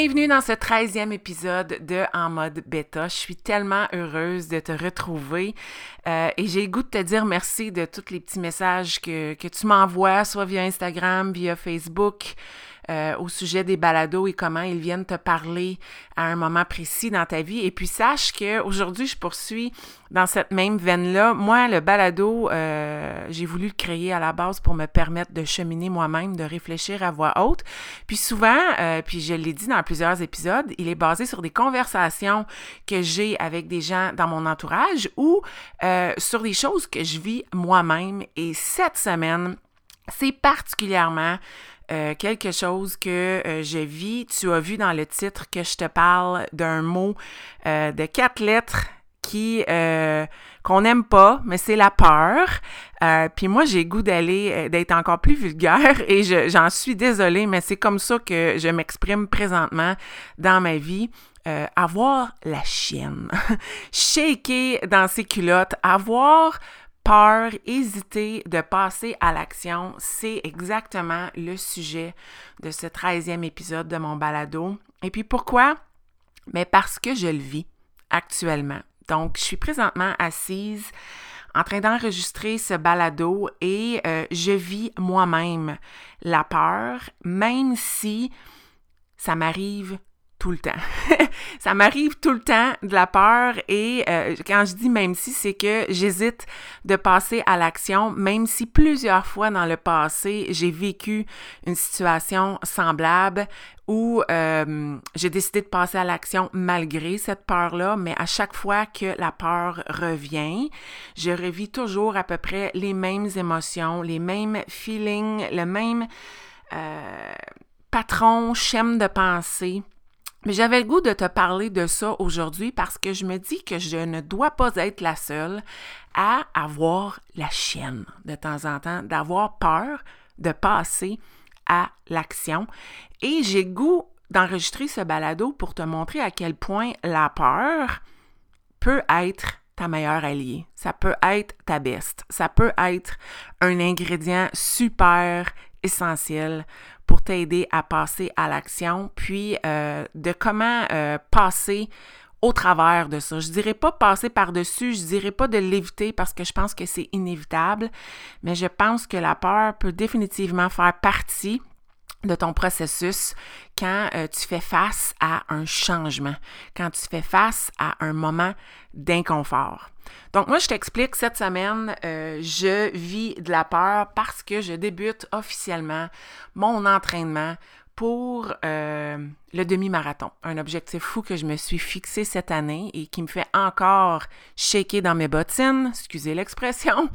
Bienvenue dans ce 13e épisode de En mode bêta. Je suis tellement heureuse de te retrouver euh, et j'ai le goût de te dire merci de tous les petits messages que, que tu m'envoies, soit via Instagram, via Facebook. Euh, au sujet des balados et comment ils viennent te parler à un moment précis dans ta vie. Et puis sache qu'aujourd'hui, je poursuis dans cette même veine-là. Moi, le balado, euh, j'ai voulu le créer à la base pour me permettre de cheminer moi-même, de réfléchir à voix haute. Puis souvent, euh, puis je l'ai dit dans plusieurs épisodes, il est basé sur des conversations que j'ai avec des gens dans mon entourage ou sur des choses que je vis moi-même. Et cette semaine, c'est particulièrement euh, quelque chose que euh, je vis. Tu as vu dans le titre que je te parle d'un mot euh, de quatre lettres qui qu'on n'aime pas, mais c'est la peur. Puis moi, j'ai goût d'aller d'être encore plus vulgaire et j'en suis désolée, mais c'est comme ça que je m'exprime présentement dans ma vie. avoir la chienne, shaker dans ses culottes, avoir peur, hésiter de passer à l'action, c'est exactement le sujet de ce 13e épisode de mon balado. Et puis pourquoi? Mais parce que je le vis actuellement. Donc, je suis présentement assise en train d'enregistrer ce balado et euh, je vis moi-même la peur, même si ça m'arrive tout le temps. ça m'arrive tout le temps de la peur et euh, quand je dis même si, c'est que j'hésite de passer à l'action, même si plusieurs fois dans le passé, j'ai vécu une situation semblable où euh, j'ai décidé de passer à l'action malgré cette peur-là, mais à chaque fois que la peur revient, je revis toujours à peu près les mêmes émotions, les mêmes feelings, le même euh, patron, schème de pensée mais j'avais le goût de te parler de ça aujourd'hui parce que je me dis que je ne dois pas être la seule à avoir la chienne de temps en temps, d'avoir peur de passer à l'action. Et j'ai goût d'enregistrer ce balado pour te montrer à quel point la peur peut être ta meilleure alliée. Ça peut être ta best. Ça peut être un ingrédient super essentiel pour t'aider à passer à l'action, puis euh, de comment euh, passer au travers de ça. Je dirais pas passer par-dessus, je dirais pas de l'éviter parce que je pense que c'est inévitable, mais je pense que la peur peut définitivement faire partie de ton processus quand euh, tu fais face à un changement, quand tu fais face à un moment d'inconfort. Donc moi, je t'explique, cette semaine, euh, je vis de la peur parce que je débute officiellement mon entraînement pour euh, le demi-marathon, un objectif fou que je me suis fixé cette année et qui me fait encore shaker dans mes bottines, excusez l'expression.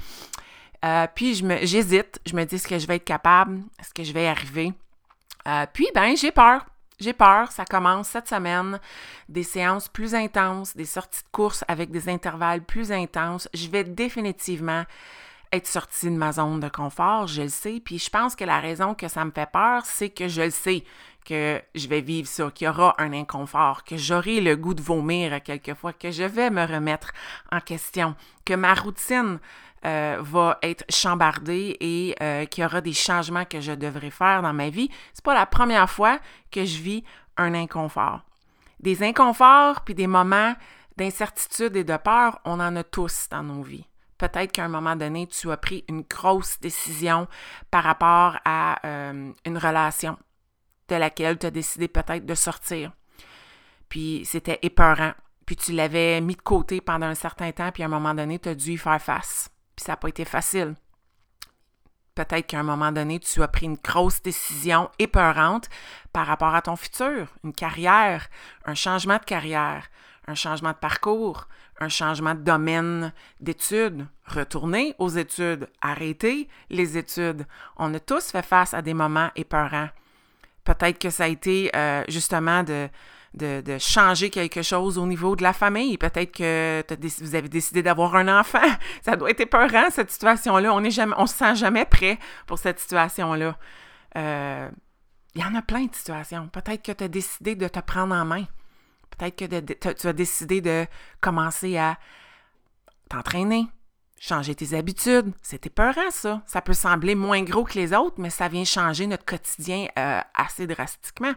puis j'hésite, je me dis est-ce que je vais être capable, est-ce que je vais y arriver? Euh, puis, ben, j'ai peur. J'ai peur, ça commence cette semaine, des séances plus intenses, des sorties de course avec des intervalles plus intenses. Je vais définitivement être sortie de ma zone de confort, je le sais. Puis je pense que la raison que ça me fait peur, c'est que je le sais que je vais vivre ça, qu'il y aura un inconfort, que j'aurai le goût de vomir quelquefois, que je vais me remettre en question, que ma routine euh, va être chambardée et euh, qu'il y aura des changements que je devrais faire dans ma vie. C'est pas la première fois que je vis un inconfort. Des inconforts puis des moments d'incertitude et de peur, on en a tous dans nos vies. Peut-être qu'à un moment donné, tu as pris une grosse décision par rapport à euh, une relation de laquelle tu as décidé peut-être de sortir. Puis c'était épeurant. Puis tu l'avais mis de côté pendant un certain temps, puis à un moment donné, tu as dû y faire face. Puis ça n'a pas été facile. Peut-être qu'à un moment donné, tu as pris une grosse décision épeurante par rapport à ton futur, une carrière, un changement de carrière, un changement de parcours, un changement de domaine d'études, retourner aux études, arrêter les études. On a tous fait face à des moments épeurants. Peut-être que ça a été euh, justement de, de, changer quelque chose au niveau de la famille. Peut-être que vous avez décidé d'avoir un enfant. Ça doit être épeurant, cette situation-là. On ne se sent jamais prêt pour cette situation-là. Euh, il y en a plein de situations. Peut-être que tu as décidé de te prendre en main. Peut-être que tu as décidé de commencer à t'entraîner, changer tes habitudes. C'est épeurant, ça. Ça peut sembler moins gros que les autres, mais ça vient changer notre quotidien euh, assez drastiquement.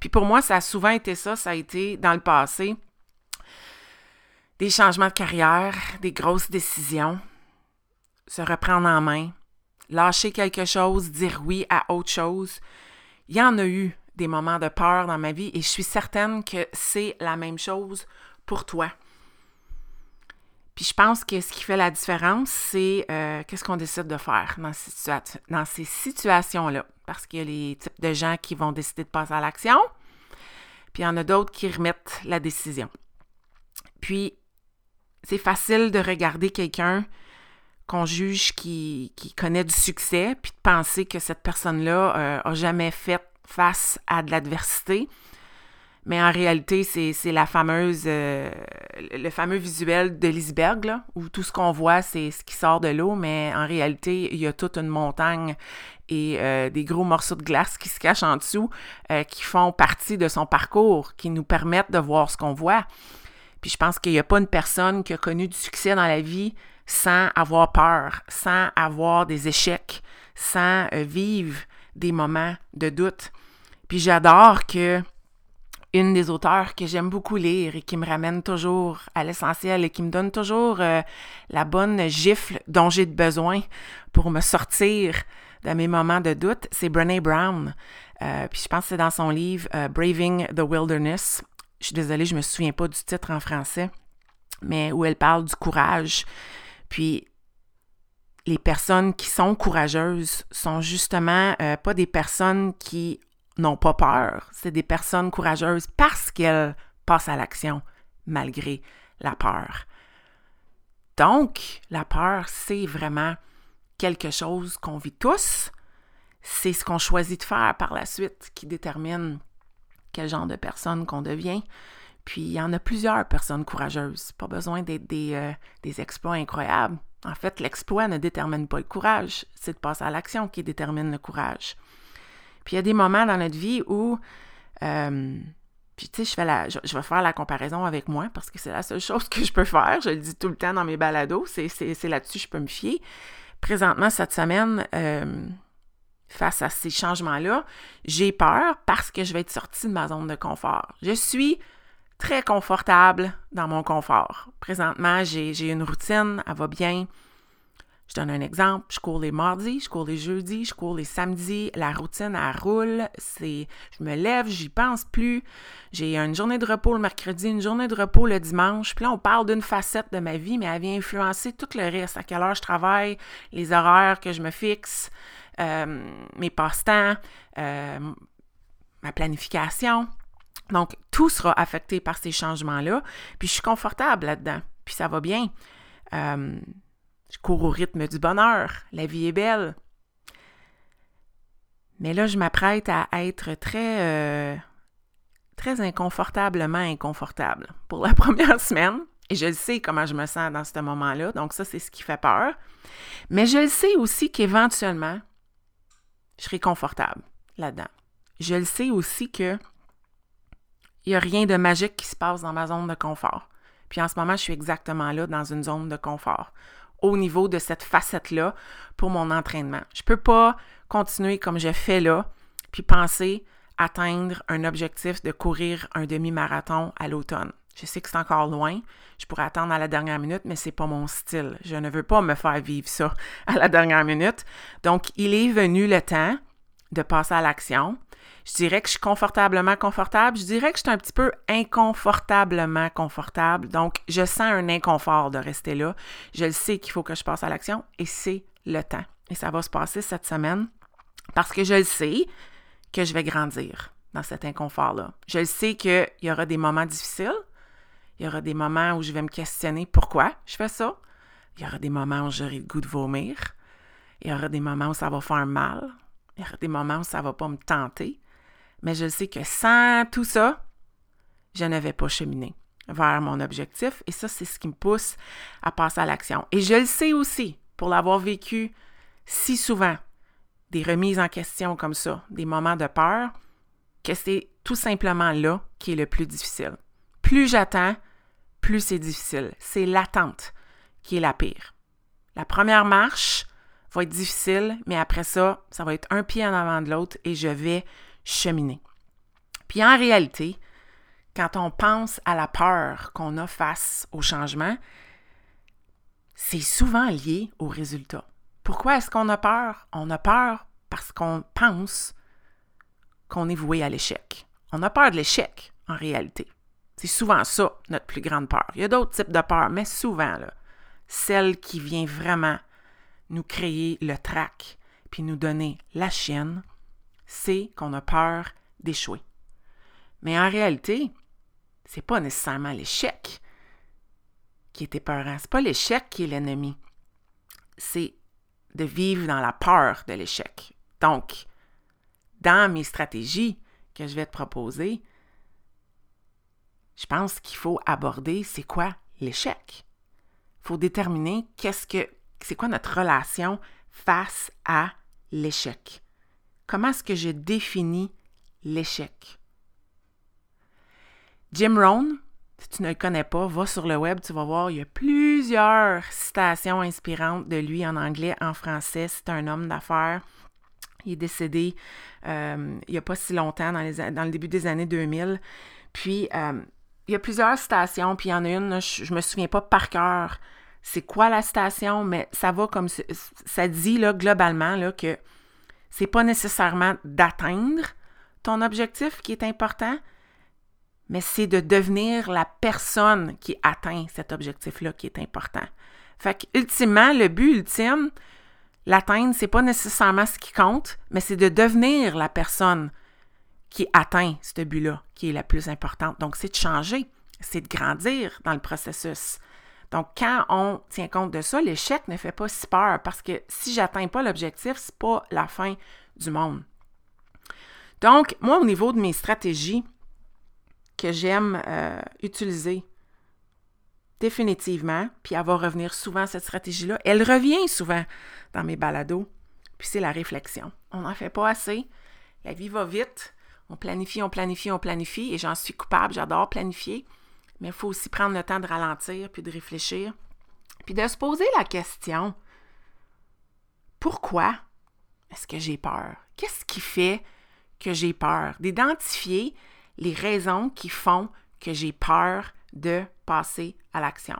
Puis pour moi, ça a souvent été ça. Ça a été dans le passé des changements de carrière, des grosses décisions, se reprendre en main, lâcher quelque chose, dire oui à autre chose. Il y en a eu des moments de peur dans ma vie et je suis certaine que c'est la même chose pour toi. Puis je pense que ce qui fait la différence, c'est euh, qu'est-ce qu'on décide de faire dans ces, situations-là. Parce qu'il y a les types de gens qui vont décider de passer à l'action, puis il y en a d'autres qui remettent la décision. Puis c'est facile de regarder quelqu'un qu'on juge qui, connaît du succès, puis de penser que cette personne-là euh, a jamais fait face à de l'adversité. Mais en réalité, c'est la fameuse, euh, le fameux visuel de l'iceberg, où tout ce qu'on voit, c'est ce qui sort de l'eau, mais en réalité, il y a toute une montagne et euh, des gros morceaux de glace qui se cachent en dessous, qui font partie de son parcours, qui nous permettent de voir ce qu'on voit. Puis je pense qu'il n'y a pas une personne qui a connu du succès dans la vie sans avoir peur, sans avoir des échecs, sans euh, vivre des moments de doute. Puis j'adore que une des auteurs que j'aime beaucoup lire et qui me ramène toujours à l'essentiel et qui me donne toujours euh, la bonne gifle dont j'ai besoin pour me sortir de mes moments de doute, c'est Brené Brown. Euh, puis je pense que c'est dans son livre Braving the Wilderness. Je suis désolée, je me souviens pas du titre en français, mais où elle parle du courage. Puis les personnes qui sont courageuses sont justement euh, pas des personnes qui n'ont pas peur, c'est des personnes courageuses parce qu'elles passent à l'action malgré la peur. Donc, la peur, c'est vraiment quelque chose qu'on vit tous. C'est ce qu'on choisit de faire par la suite qui détermine quel genre de personne qu'on devient. Puis il y en a plusieurs personnes courageuses. Pas besoin d'être des, euh, exploits incroyables. En fait, l'exploit ne détermine pas le courage, c'est de passer à l'action qui détermine le courage. Puis il y a des moments dans notre vie où, euh, puis tu sais, je, fais la, je, vais faire la comparaison avec moi parce que c'est la seule chose que je peux faire. Je le dis tout le temps dans mes balados, c'est, là-dessus que je peux me fier. Présentement, cette semaine, euh, face à ces changements-là, j'ai peur parce que je vais être sortie de ma zone de confort. Je suis très confortable dans mon confort. Présentement, j'ai une routine, elle va bien. Je donne un exemple. Je cours les mardis, je cours les jeudis, je cours les samedis. La routine, elle roule. C'est, je me lève, j'y pense plus. J'ai une journée de repos le mercredi, une journée de repos le dimanche. Puis là, on parle d'une facette de ma vie, mais elle vient influencer tout le reste. À quelle heure je travaille, les horaires que je me fixe, euh, mes passe-temps, euh, ma planification. Donc, tout sera affecté par ces changements-là. Puis, je suis confortable là-dedans. Puis, ça va bien. Euh, je cours au rythme du bonheur. La vie est belle. Mais là, je m'apprête à être très, euh, très inconfortablement inconfortable pour la première semaine. Et je le sais comment je me sens dans ce moment-là. Donc, ça, c'est ce qui fait peur. Mais je le sais aussi qu'éventuellement, je serai confortable là-dedans. Je le sais aussi que il n'y a rien de magique qui se passe dans ma zone de confort. Puis en ce moment, je suis exactement là dans une zone de confort au niveau de cette facette-là pour mon entraînement. Je ne peux pas continuer comme je fais là, puis penser atteindre un objectif de courir un demi-marathon à l'automne. Je sais que c'est encore loin, je pourrais attendre à la dernière minute, mais c'est pas mon style. Je ne veux pas me faire vivre ça à la dernière minute. Donc, il est venu le temps de passer à l'action. Je dirais que je suis confortablement confortable. Je dirais que je suis un petit peu inconfortablement confortable. Donc, je sens un inconfort de rester là. Je le sais qu'il faut que je passe à l'action et c'est le temps. Et ça va se passer cette semaine parce que je le sais que je vais grandir dans cet inconfort-là. Je le sais qu'il y aura des moments difficiles. Il y aura des moments où je vais me questionner pourquoi je fais ça. Il y aura des moments où j'aurai le goût de vomir. Il y aura des moments où ça va faire mal. Il y aura des moments où ça ne va pas me tenter. Mais je sais que sans tout ça, je ne vais pas cheminer vers mon objectif. Et ça, c'est ce qui me pousse à passer à l'action. Et je le sais aussi, pour l'avoir vécu si souvent, des remises en question comme ça, des moments de peur, que c'est tout simplement là qui est le plus difficile. Plus j'attends, plus c'est difficile. C'est l'attente qui est la pire. La première marche va être difficile, mais après ça, ça va être un pied en avant de l'autre et je vais cheminer. Puis en réalité, quand on pense à la peur qu'on a face au changement, c'est souvent lié au résultat. Pourquoi est-ce qu'on a peur? On a peur parce qu'on pense qu'on est voué à l'échec. On a peur de l'échec, en réalité. C'est souvent ça, notre plus grande peur. Il y a d'autres types de peurs, mais souvent, là, celle qui vient vraiment nous créer le trac, puis nous donner la chienne, c'est qu'on a peur d'échouer. Mais en réalité, c'est pas nécessairement l'échec qui est épeurant. C'est pas l'échec qui est l'ennemi. C'est de vivre dans la peur de l'échec. Donc, dans mes stratégies que je vais te proposer, je pense qu'il faut aborder c'est quoi l'échec. Il faut déterminer qu'est-ce que c'est quoi notre relation face à l'échec. Comment est-ce que je définis l'échec? Jim Rohn, si tu ne le connais pas, va sur le web, tu vas voir, il y a plusieurs citations inspirantes de lui en anglais, en français. C'est un homme d'affaires. Il est décédé euh, il n'y a pas si longtemps, dans, le début des années 2000. Puis, euh, il y a plusieurs citations, puis il y en a une, je, ne me souviens pas par cœur c'est quoi la citation, mais ça va comme ça dit là, globalement là, que c'est pas nécessairement d'atteindre ton objectif qui est important, mais c'est de devenir la personne qui atteint cet objectif-là qui est important. Fait ultimement, le but ultime, l'atteindre, c'est pas nécessairement ce qui compte, mais c'est de devenir la personne qui atteint ce but-là, qui est la plus importante. Donc, c'est de changer, c'est de grandir dans le processus. Donc, quand on tient compte de ça, l'échec ne fait pas si peur parce que si j'atteins pas l'objectif, c'est pas la fin du monde. Donc, moi, au niveau de mes stratégies, que j'aime euh, utiliser définitivement, puis elle va revenir souvent, cette stratégie-là. Elle revient souvent dans mes balados, puis c'est la réflexion. On n'en fait pas assez. La vie va vite. On planifie, on planifie, on planifie, et j'en suis coupable, j'adore planifier. Mais il faut aussi prendre le temps de ralentir, puis de réfléchir, puis de se poser la question, pourquoi est-ce que j'ai peur? Qu'est-ce qui fait que j'ai peur? D'identifier les raisons qui font que j'ai peur de passer à l'action.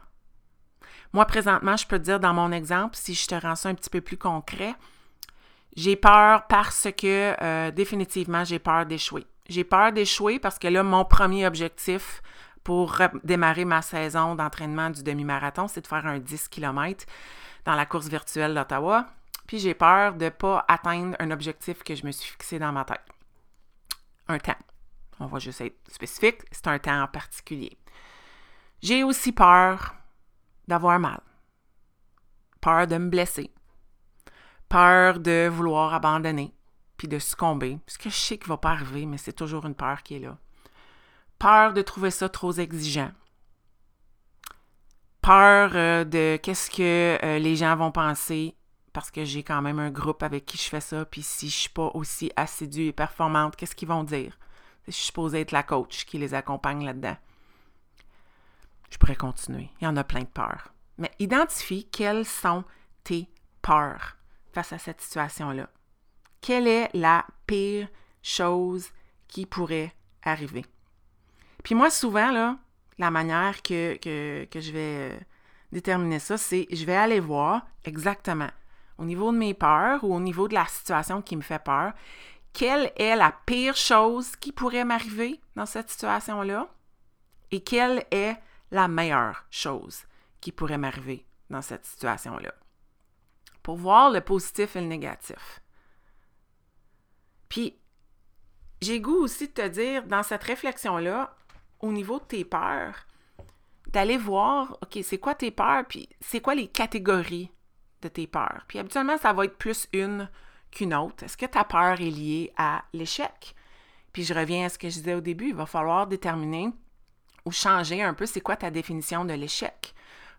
Moi, présentement, je peux te dire dans mon exemple, si je te rends ça un petit peu plus concret, j'ai peur parce que euh, définitivement, j'ai peur d'échouer. J'ai peur d'échouer parce que là, mon premier objectif pour démarrer ma saison d'entraînement du demi-marathon, c'est de faire un 10 km dans la course virtuelle d'Ottawa. Puis j'ai peur de ne pas atteindre un objectif que je me suis fixé dans ma tête. Un temps. On va juste être spécifique, c'est un temps en particulier. J'ai aussi peur d'avoir mal, peur de me blesser, peur de vouloir abandonner, puis de succomber, ce que je sais qu'il ne va pas arriver, mais c'est toujours une peur qui est là. Peur de trouver ça trop exigeant. Peur euh, de qu'est-ce que euh, les gens vont penser parce que j'ai quand même un groupe avec qui je fais ça, puis si je suis pas aussi assidue et performante, qu'est-ce qu'ils vont dire? Je suis supposée être la coach qui les accompagne là-dedans. Je pourrais continuer. Il y en a plein de peurs. Mais identifie quelles sont tes peurs face à cette situation-là. Quelle est la pire chose qui pourrait arriver? Puis moi, souvent, la manière que, que, je vais euh, déterminer ça, c'est je vais aller voir exactement au niveau de mes peurs ou au niveau de la situation qui me fait peur, quelle est la pire chose qui pourrait m'arriver dans cette situation-là et quelle est la meilleure chose qui pourrait m'arriver dans cette situation-là. Pour voir le positif et le négatif. Puis, j'ai goût aussi de te dire, dans cette réflexion-là, au niveau de tes peurs, d'aller voir, OK, c'est quoi tes peurs, puis c'est quoi les catégories de tes peurs? Puis habituellement, ça va être plus une qu'une autre. Est-ce que ta peur est liée à l'échec? Puis je reviens à ce que je disais au début, il va falloir déterminer ou changer un peu c'est quoi ta définition de l'échec.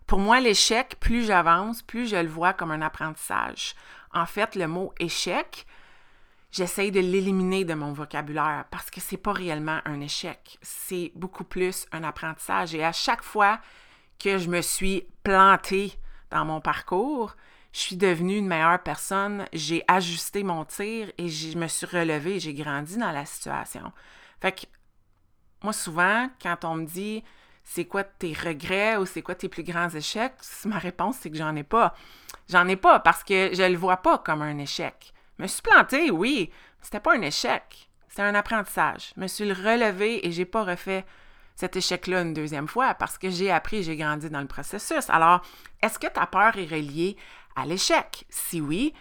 Pour moi, l'échec, plus j'avance, plus je le vois comme un apprentissage. En fait, le mot échec, j'essaye de l'éliminer de mon vocabulaire parce que c'est pas réellement un échec, c'est beaucoup plus un apprentissage. Et à chaque fois que je me suis plantée dans mon parcours, je suis devenue une meilleure personne, j'ai ajusté mon tir et je me suis relevée, j'ai grandi dans la situation. Fait que moi, souvent, quand on me dit c'est quoi tes regrets ou c'est quoi tes plus grands échecs, ma réponse, c'est que j'en ai pas. J'en ai pas parce que je le vois pas comme un échec. Je me suis plantée, oui, c'était pas un échec. C'était un apprentissage. Je me suis relevé et j'ai pas refait cet échec-là une deuxième fois parce que j'ai appris, j'ai grandi dans le processus. Alors, est-ce que ta peur est reliée à l'échec? Si oui,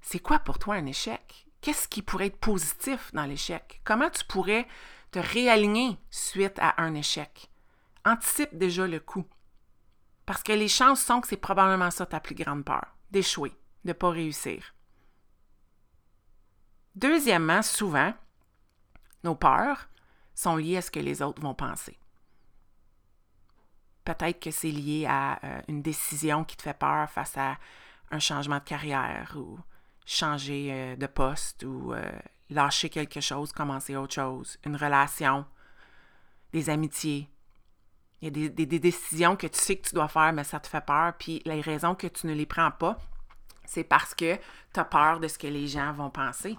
c'est quoi pour toi un échec? Qu'est-ce qui pourrait être positif dans l'échec? Comment tu pourrais te réaligner suite à un échec? Anticipe déjà le coup. Parce que les chances sont que c'est probablement ça ta plus grande peur, d'échouer, de ne pas réussir. Deuxièmement, souvent, nos peurs sont liées à ce que les autres vont penser. Peut-être que c'est lié à euh, une décision qui te fait peur face à un changement de carrière ou changer euh, de poste ou euh, lâcher quelque chose, commencer autre chose, une relation, des amitiés. Il y a des, des, décisions que tu sais que tu dois faire, mais ça te fait peur. Puis les raisons que tu ne les prends pas, c'est parce que tu as peur de ce que les gens vont penser.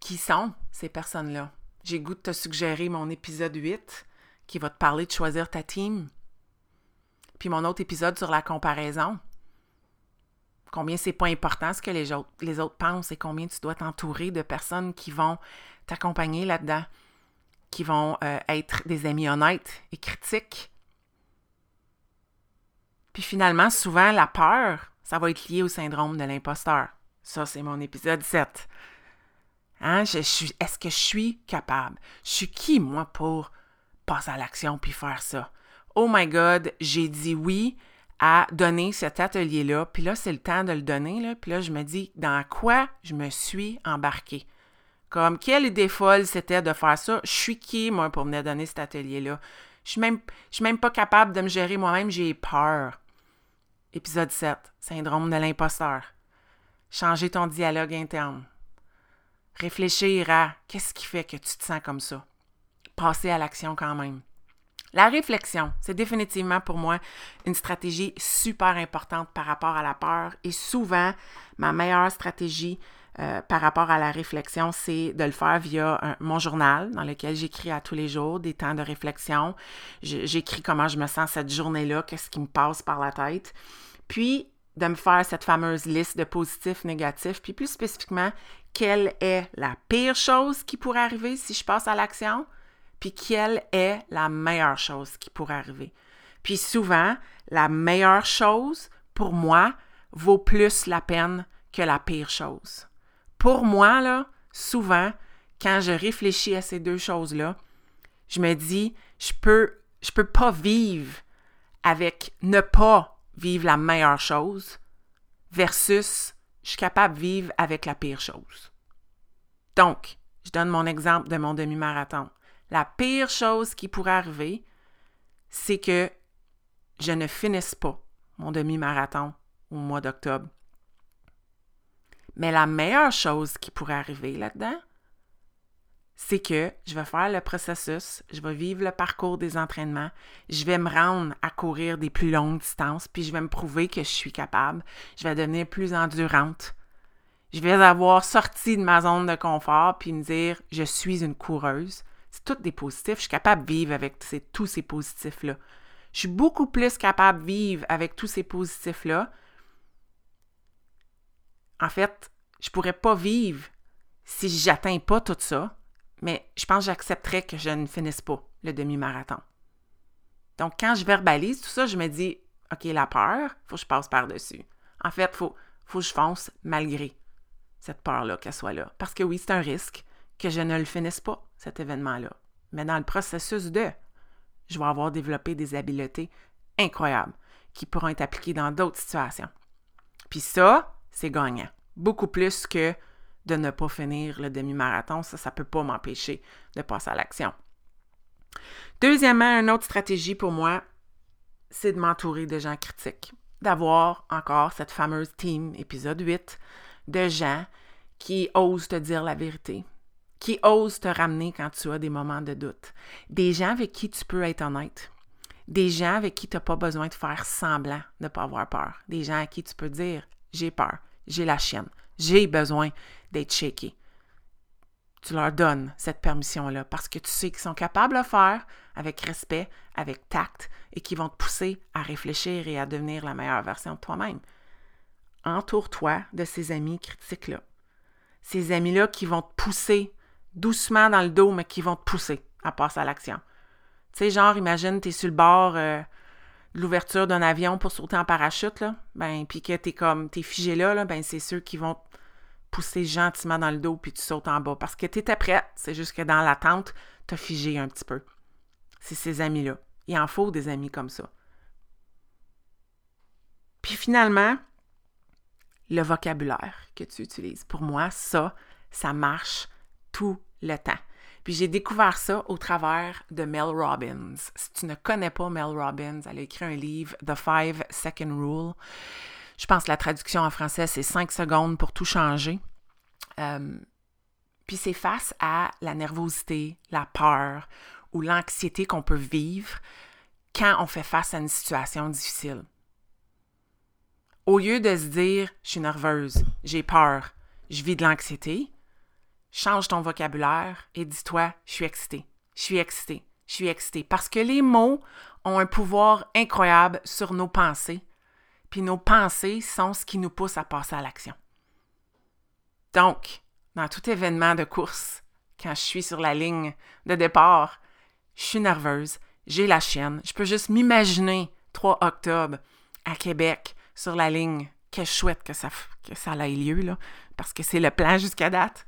Qui sont ces personnes-là? J'ai goût de te suggérer mon épisode 8 qui va te parler de choisir ta team. Puis mon autre épisode sur la comparaison. Combien c'est pas important ce que les autres, les autres pensent et combien tu dois t'entourer de personnes qui vont t'accompagner là-dedans, qui vont euh, être des amis honnêtes et critiques. Puis finalement, souvent, la peur, ça va être lié au syndrome de l'imposteur. Ça, c'est mon épisode 7. Hein? Est-ce que je suis capable? Je suis qui, moi, pour passer à l'action puis faire ça? oh my God, j'ai dit oui à donner cet atelier-là, puis là, c'est le temps de le donner, puis là, je me dis, dans quoi je me suis embarquée? Comme, quelle idée folle c'était de faire ça? Je suis qui, moi, pour me donner cet atelier-là? Je suis suis même pas capable de me gérer moi-même, j'ai peur. Épisode 7, syndrome de l'imposteur. Changer ton dialogue interne. Réfléchir à qu'est-ce qui fait que tu te sens comme ça. Passer à l'action quand même. La réflexion, c'est définitivement pour moi une stratégie super importante par rapport à la peur et souvent ma meilleure stratégie euh, par rapport à la réflexion, c'est de le faire via mon journal dans lequel j'écris à tous les jours des temps de réflexion. J'écris comment je me sens cette journée-là, qu'est-ce qui me passe par la tête. Puis de me faire cette fameuse liste de positifs, négatifs, puis plus spécifiquement, quelle est la pire chose qui pourrait arriver si je passe à l'action? puis quelle est la meilleure chose qui pourrait arriver. Puis souvent, la meilleure chose, pour moi, vaut plus la peine que la pire chose. Pour moi, là, souvent, quand je réfléchis à ces deux choses-là, je me dis, je peux, je peux pas vivre avec ne pas vivre la meilleure chose versus je suis capable de vivre avec la pire chose. Donc, je donne mon exemple de mon demi-marathon. La pire chose qui pourrait arriver, c'est que je ne finisse pas mon demi-marathon au mois d'octobre. Mais la meilleure chose qui pourrait arriver là-dedans, c'est que je vais faire le processus, je vais vivre le parcours des entraînements, je vais me rendre à courir des plus longues distances, puis je vais me prouver que je suis capable, je vais devenir plus endurante. Je vais avoir sorti de ma zone de confort, puis me dire, je suis une coureuse, c'est tout des positifs. Je suis capable de vivre avec tous ces positifs-là. Je suis beaucoup plus capable de vivre avec tous ces positifs-là. En fait, je pourrais pas vivre si j'atteins pas tout ça, mais je pense que j'accepterais que je ne finisse pas le demi-marathon. Donc, quand je verbalise tout ça, je me dis, OK, la peur, il faut que je passe par-dessus. En fait, il faut, faut que je fonce malgré cette peur-là qu'elle soit là. Parce que oui, c'est un risque que je ne le finisse pas, cet événement-là. Mais dans le processus de, je vais avoir développé des habiletés incroyables qui pourront être appliquées dans d'autres situations. Puis ça, c'est gagnant. Beaucoup plus que de ne pas finir le demi-marathon. Ça, ça ne peut pas m'empêcher de passer à l'action. Deuxièmement, une autre stratégie pour moi, c'est de m'entourer de gens critiques. D'avoir encore cette fameuse team, épisode 8, de gens qui osent te dire la vérité, qui osent te ramener quand tu as des moments de doute. Des gens avec qui tu peux être honnête. Des gens avec qui tu n'as pas besoin de faire semblant de ne pas avoir peur. Des gens à qui tu peux dire j'ai peur, j'ai la chienne, j'ai besoin d'être shaké. Tu leur donnes cette permission-là parce que tu sais qu'ils sont capables de faire avec respect, avec tact et qu'ils vont te pousser à réfléchir et à devenir la meilleure version de toi-même. Entoure-toi de ces amis critiques-là. Ces amis-là qui vont te pousser doucement dans le dos, mais qui vont te pousser à passer à l'action. Tu sais, genre, imagine, tu es sur le bord euh, de l'ouverture d'un avion pour sauter en parachute, là, ben, puis que tu es comme, tu es figé là, là ben, c'est ceux qui vont pousser gentiment dans le dos, puis tu sautes en bas. Parce que tu étais prête, c'est juste que dans l'attente, tu as figé un petit peu. C'est ces amis-là. Il en faut des amis comme ça. Puis finalement, le vocabulaire que tu utilises. Pour moi, ça, ça marche tout le temps. Puis j'ai découvert ça au travers de Mel Robbins. Si tu ne connais pas Mel Robbins, elle a écrit un livre, The Five Second Rule. Je pense que la traduction en français, c'est 5 secondes pour tout changer. Euh, puis c'est face à la nervosité, la peur ou l'anxiété qu'on peut vivre quand on fait face à une situation difficile. Au lieu de se dire, je suis nerveuse, j'ai peur, je vis de l'anxiété, change ton vocabulaire et dis-toi, je suis excitée, je suis excitée, je suis excitée. Parce que les mots ont un pouvoir incroyable sur nos pensées, nos pensées sont ce qui nous pousse à passer à l'action. Donc, dans tout événement de course, quand je suis sur la ligne de départ, je suis nerveuse, j'ai la chienne, je peux juste m'imaginer 3 octobre à Québec sur la ligne. Quelle chouette que ça, que ça ait lieu, là, parce que c'est le plan jusqu'à date.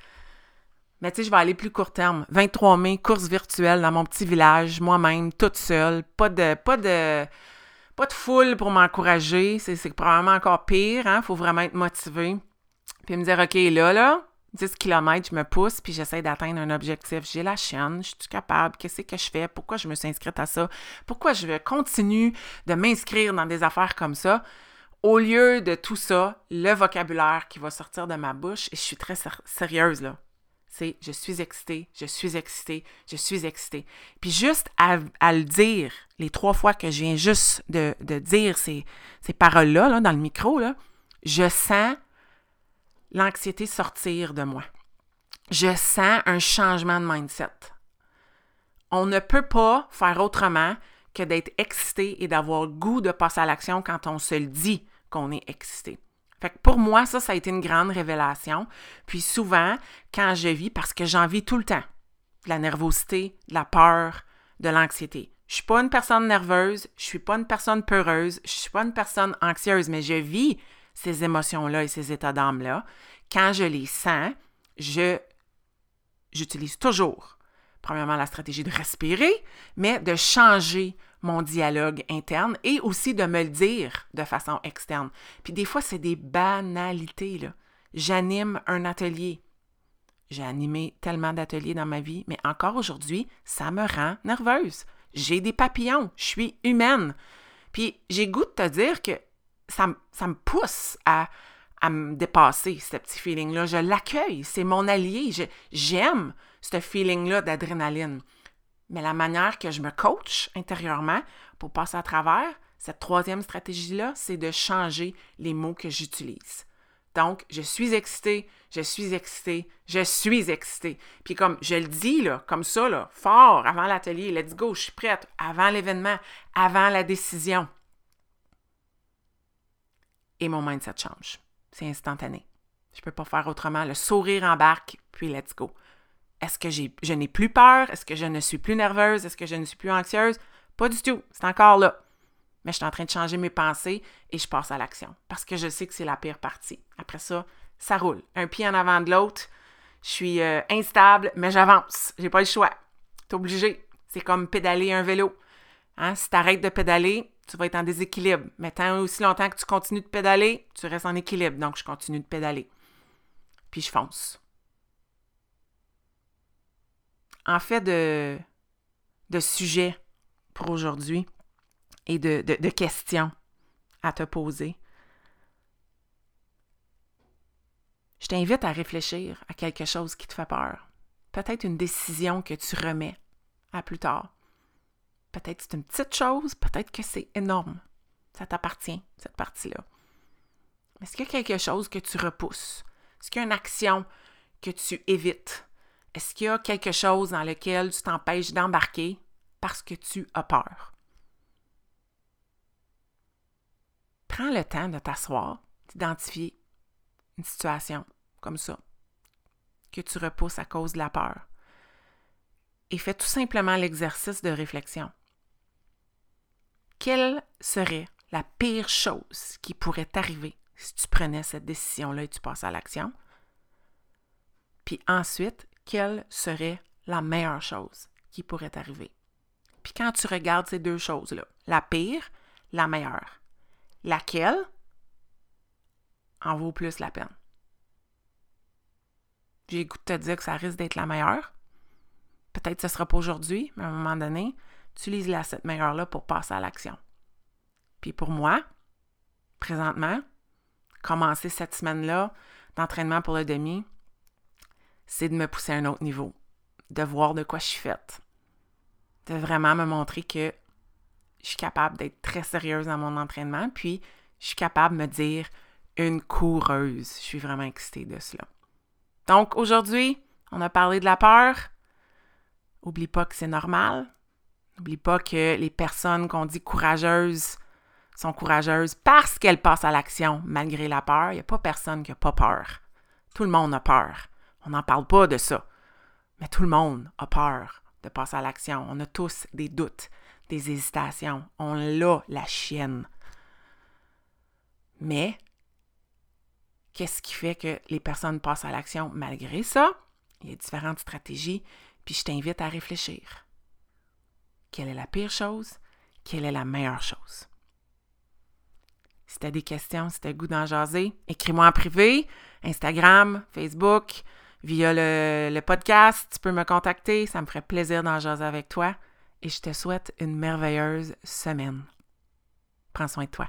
Mais tu sais, je vais aller plus court terme. 23 mai, course virtuelle dans mon petit village, moi-même, toute seule. Pas de, pas de, pas de foule pour m'encourager. C'est probablement encore pire. Hein? faut vraiment être motivé. Puis me dire, OK, là, là, 10 km, je me pousse, puis j'essaie d'atteindre un objectif. J'ai la chaîne, je suis capable, qu'est-ce que je fais, pourquoi je me suis inscrite à ça, pourquoi je continue de m'inscrire dans des affaires comme ça? Au lieu de tout ça, le vocabulaire qui va sortir de ma bouche, et je suis très sérieuse là, c'est je suis excitée, je suis excitée, je suis excitée. Puis juste à, le dire, les trois fois que je viens juste de, dire ces, paroles-là là, dans le micro, je sens l'anxiété sortir de moi. Je sens un changement de mindset. On ne peut pas faire autrement que d'être excité et d'avoir goût de passer à l'action quand on se le dit qu'on est excité. Fait que pour moi, ça, ça a été une grande révélation. Puis souvent, quand je vis, parce que j'en vis tout le temps, de la nervosité, de la peur, de l'anxiété. Je suis pas une personne nerveuse, je suis pas une personne peureuse, je suis pas une personne anxieuse, mais je vis ces émotions-là et ces états d'âme-là. Quand je les sens, je j'utilise toujours, premièrement, la stratégie de respirer, mais de changer mon dialogue interne et aussi de me le dire de façon externe. Puis des fois, c'est des banalités. Là. J'anime un atelier. J'ai animé tellement d'ateliers dans ma vie, mais encore aujourd'hui, ça me rend nerveuse. J'ai des papillons, je suis humaine. Puis j'ai goût de te dire que ça, ça me pousse à, à me dépasser, ce petit feeling-là. Je l'accueille, c'est mon allié. J'aime ce feeling-là d'adrénaline. Mais la manière que je me coach intérieurement pour passer à travers cette troisième stratégie-là, c'est de changer les mots que j'utilise. Donc, je suis excitée, je suis excitée, je suis excitée. Puis comme je le dis, là, comme ça, fort, avant l'atelier, let's go, je suis prête, avant l'événement, avant la décision. Et mon mindset change. C'est instantané. Je ne peux pas faire autrement. Le sourire embarque, puis let's go. Est-ce que je n'ai plus peur? Est-ce que je ne suis plus nerveuse? Est-ce que je ne suis plus anxieuse? Pas du tout. C'est encore là. Mais je suis en train de changer mes pensées et je passe à l'action parce que je sais que c'est la pire partie. Après ça, ça roule. Un pied en avant de l'autre. Je suis euh, instable, mais j'avance. J'ai pas le choix. T'es obligé. C'est comme pédaler un vélo. Hein? Si tu arrêtes de pédaler, tu vas être en déséquilibre. Mais tant aussi longtemps que tu continues de pédaler, tu restes en équilibre. Donc, je continue de pédaler. Puis je fonce. En fait, de, de sujets pour aujourd'hui et de, questions à te poser. Je t'invite à réfléchir à quelque chose qui te fait peur. Peut-être une décision que tu remets à plus tard. Peut-être c'est une petite chose, peut-être que c'est énorme. Ça t'appartient, cette partie-là. Est-ce qu'il y a quelque chose que tu repousses? Est-ce qu'il y a une action que tu évites? Est-ce qu'il y a quelque chose dans lequel tu t'empêches d'embarquer parce que tu as peur? Prends le temps de t'asseoir, d'identifier une situation comme ça que tu repousses à cause de la peur. Et fais tout simplement l'exercice de réflexion. Quelle serait la pire chose qui pourrait t'arriver si tu prenais cette décision-là et tu passes à l'action? Puis ensuite, quelle serait la meilleure chose qui pourrait t'arriver? Puis quand tu regardes ces deux choses-là, la pire, la meilleure, laquelle en vaut plus la peine? J'ai goût te dire que ça risque d'être la meilleure. Peut-être que ce sera pas aujourd'hui, mais à un moment donné, utilise la cette meilleure-là pour passer à l'action. Puis pour moi, présentement, commencer cette semaine-là d'entraînement pour le demi, c'est de me pousser à un autre niveau, de voir de quoi je suis faite, de vraiment me montrer que je suis capable d'être très sérieuse dans mon entraînement, puis je suis capable de me dire une coureuse. Je suis vraiment excitée de cela. Donc aujourd'hui, on a parlé de la peur. Oublie pas que c'est normal. N'oublie pas que les personnes qu'on dit courageuses sont courageuses parce qu'elles passent à l'action malgré la peur. Il n'y a pas personne qui n'a pas peur. Tout le monde a peur. On n'en parle pas de ça. Mais tout le monde a peur de passer à l'action. On a tous des doutes, des hésitations. On l'a, la chienne. Mais Qu'est-ce qui fait que les personnes passent à l'action malgré ça? Il y a différentes stratégies, puis je t'invite à réfléchir. Quelle est la pire chose? Quelle est la meilleure chose? Si tu as des questions, si tu as goût d'en jaser, écris-moi en privé, Instagram, Facebook, via le, podcast. Tu peux me contacter, ça me ferait plaisir d'en jaser avec toi. Et je te souhaite une merveilleuse semaine. Prends soin de toi.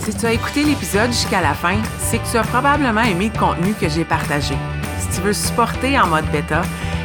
Si tu as écouté l'épisode jusqu'à la fin, c'est que tu as probablement aimé le contenu que j'ai partagé. Si tu veux supporter en mode bêta,